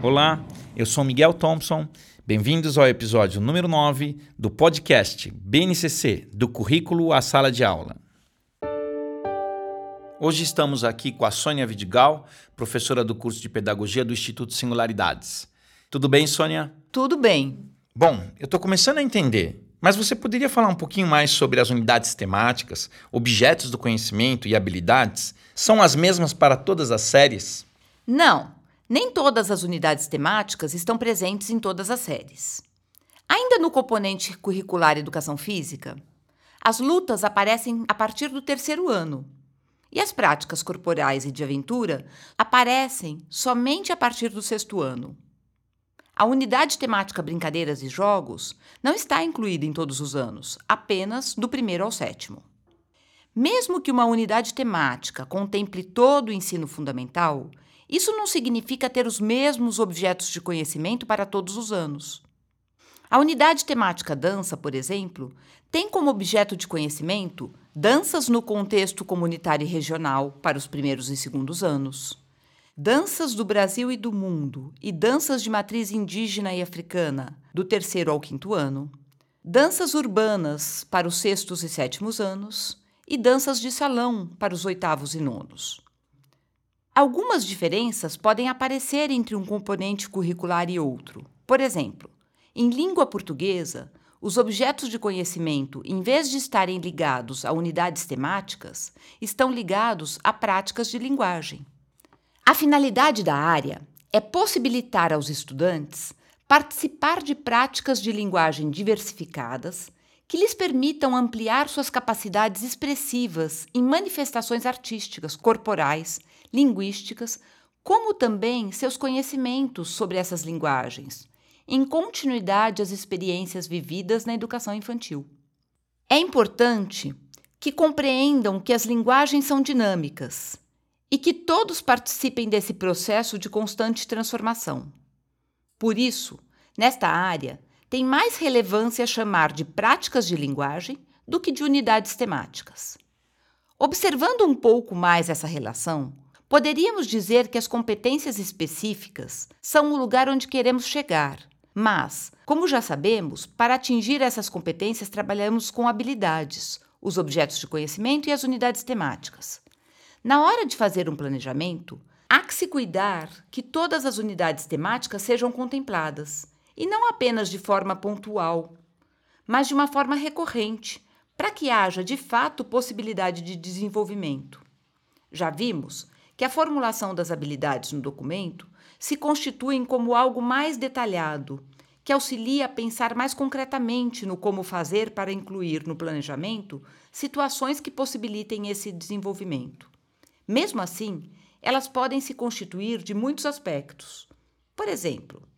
Olá, eu sou Miguel Thompson. Bem-vindos ao episódio número 9 do podcast BNCC, do currículo à sala de aula. Hoje estamos aqui com a Sônia Vidigal, professora do curso de Pedagogia do Instituto Singularidades. Tudo bem, Sônia? Tudo bem. Bom, eu estou começando a entender, mas você poderia falar um pouquinho mais sobre as unidades temáticas, objetos do conhecimento e habilidades? São as mesmas para todas as séries? Não. Nem todas as unidades temáticas estão presentes em todas as séries. Ainda no componente curricular Educação Física, as lutas aparecem a partir do terceiro ano e as práticas corporais e de aventura aparecem somente a partir do sexto ano. A unidade temática Brincadeiras e Jogos não está incluída em todos os anos, apenas do primeiro ao sétimo. Mesmo que uma unidade temática contemple todo o ensino fundamental, isso não significa ter os mesmos objetos de conhecimento para todos os anos. A unidade temática dança, por exemplo, tem como objeto de conhecimento danças no contexto comunitário e regional para os primeiros e segundos anos, danças do Brasil e do mundo e danças de matriz indígena e africana do terceiro ao quinto ano, danças urbanas para os sextos e sétimos anos e danças de salão para os oitavos e nonos. Algumas diferenças podem aparecer entre um componente curricular e outro. Por exemplo, em língua portuguesa, os objetos de conhecimento, em vez de estarem ligados a unidades temáticas, estão ligados a práticas de linguagem. A finalidade da área é possibilitar aos estudantes participar de práticas de linguagem diversificadas que lhes permitam ampliar suas capacidades expressivas em manifestações artísticas, corporais linguísticas, como também seus conhecimentos sobre essas linguagens, em continuidade às experiências vividas na educação infantil. É importante que compreendam que as linguagens são dinâmicas e que todos participem desse processo de constante transformação. Por isso, nesta área, tem mais relevância chamar de práticas de linguagem do que de unidades temáticas. Observando um pouco mais essa relação, Poderíamos dizer que as competências específicas são o lugar onde queremos chegar, mas, como já sabemos, para atingir essas competências trabalhamos com habilidades, os objetos de conhecimento e as unidades temáticas. Na hora de fazer um planejamento, há que se cuidar que todas as unidades temáticas sejam contempladas, e não apenas de forma pontual, mas de uma forma recorrente, para que haja de fato possibilidade de desenvolvimento. Já vimos que a formulação das habilidades no documento se constituem como algo mais detalhado, que auxilia a pensar mais concretamente no como fazer para incluir no planejamento situações que possibilitem esse desenvolvimento. Mesmo assim, elas podem se constituir de muitos aspectos. Por exemplo,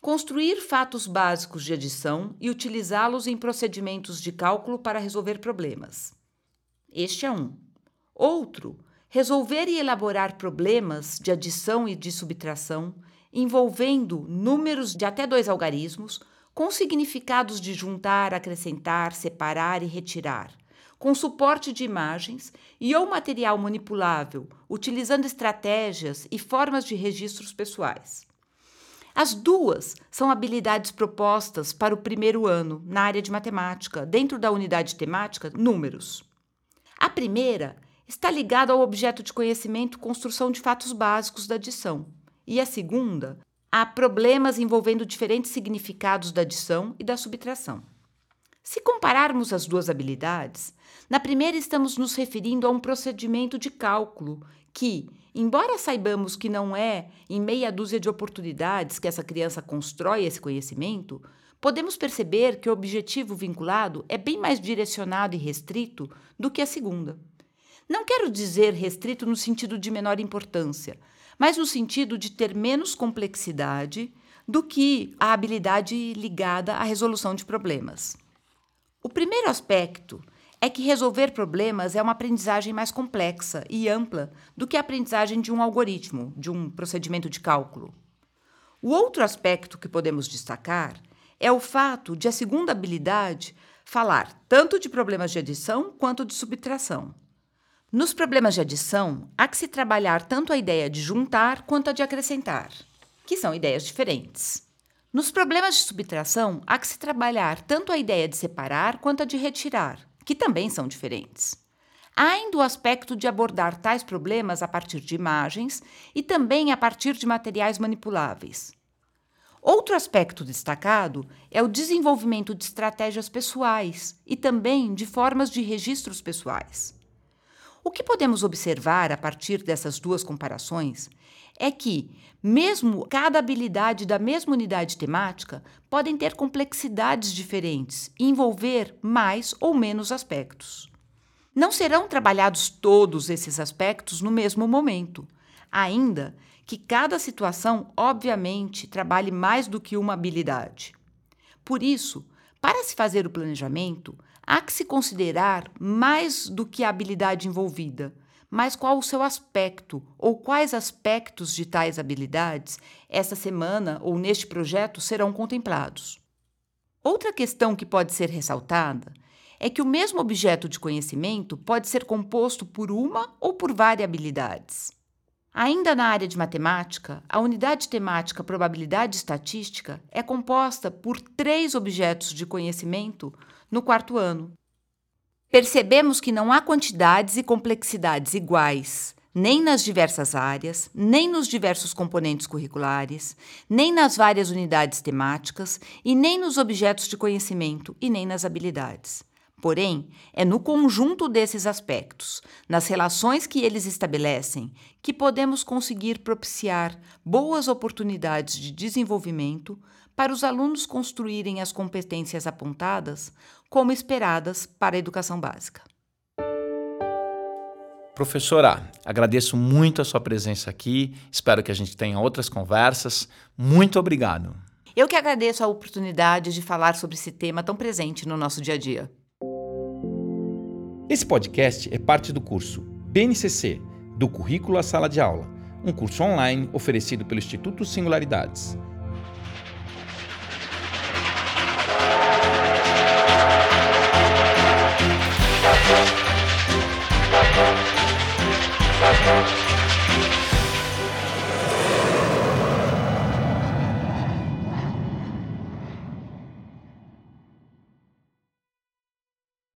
construir fatos básicos de adição e utilizá-los em procedimentos de cálculo para resolver problemas. Este é um. Outro, resolver e elaborar problemas de adição e de subtração envolvendo números de até dois algarismos com significados de juntar, acrescentar, separar e retirar, com suporte de imagens e ou material manipulável, utilizando estratégias e formas de registros pessoais. As duas são habilidades propostas para o primeiro ano na área de matemática, dentro da unidade temática Números. A primeira está ligado ao objeto de conhecimento construção de fatos básicos da adição, e a segunda, a problemas envolvendo diferentes significados da adição e da subtração. Se compararmos as duas habilidades, na primeira estamos nos referindo a um procedimento de cálculo que, embora saibamos que não é em meia dúzia de oportunidades que essa criança constrói esse conhecimento, podemos perceber que o objetivo vinculado é bem mais direcionado e restrito do que a segunda. Não quero dizer restrito no sentido de menor importância, mas no sentido de ter menos complexidade do que a habilidade ligada à resolução de problemas. O primeiro aspecto é que resolver problemas é uma aprendizagem mais complexa e ampla do que a aprendizagem de um algoritmo, de um procedimento de cálculo. O outro aspecto que podemos destacar é o fato de a segunda habilidade falar tanto de problemas de adição quanto de subtração. Nos problemas de adição, há que se trabalhar tanto a ideia de juntar quanto a de acrescentar, que são ideias diferentes. Nos problemas de subtração, há que se trabalhar tanto a ideia de separar quanto a de retirar, que também são diferentes. Há ainda o aspecto de abordar tais problemas a partir de imagens e também a partir de materiais manipuláveis. Outro aspecto destacado é o desenvolvimento de estratégias pessoais e também de formas de registros pessoais. O que podemos observar a partir dessas duas comparações é que, mesmo cada habilidade da mesma unidade temática, podem ter complexidades diferentes e envolver mais ou menos aspectos. Não serão trabalhados todos esses aspectos no mesmo momento, ainda que cada situação, obviamente, trabalhe mais do que uma habilidade. Por isso, para se fazer o planejamento, há que se considerar mais do que a habilidade envolvida mas qual o seu aspecto ou quais aspectos de tais habilidades esta semana ou neste projeto serão contemplados. Outra questão que pode ser ressaltada é que o mesmo objeto de conhecimento pode ser composto por uma ou por várias habilidades. Ainda na área de matemática, a unidade temática probabilidade estatística é composta por três objetos de conhecimento no quarto ano, Percebemos que não há quantidades e complexidades iguais, nem nas diversas áreas, nem nos diversos componentes curriculares, nem nas várias unidades temáticas, e nem nos objetos de conhecimento, e nem nas habilidades. Porém, é no conjunto desses aspectos, nas relações que eles estabelecem, que podemos conseguir propiciar boas oportunidades de desenvolvimento para os alunos construírem as competências apontadas como esperadas para a educação básica. Professora, agradeço muito a sua presença aqui. Espero que a gente tenha outras conversas. Muito obrigado. Eu que agradeço a oportunidade de falar sobre esse tema tão presente no nosso dia a dia. Esse podcast é parte do curso BNCC, do Currículo à Sala de Aula, um curso online oferecido pelo Instituto Singularidades.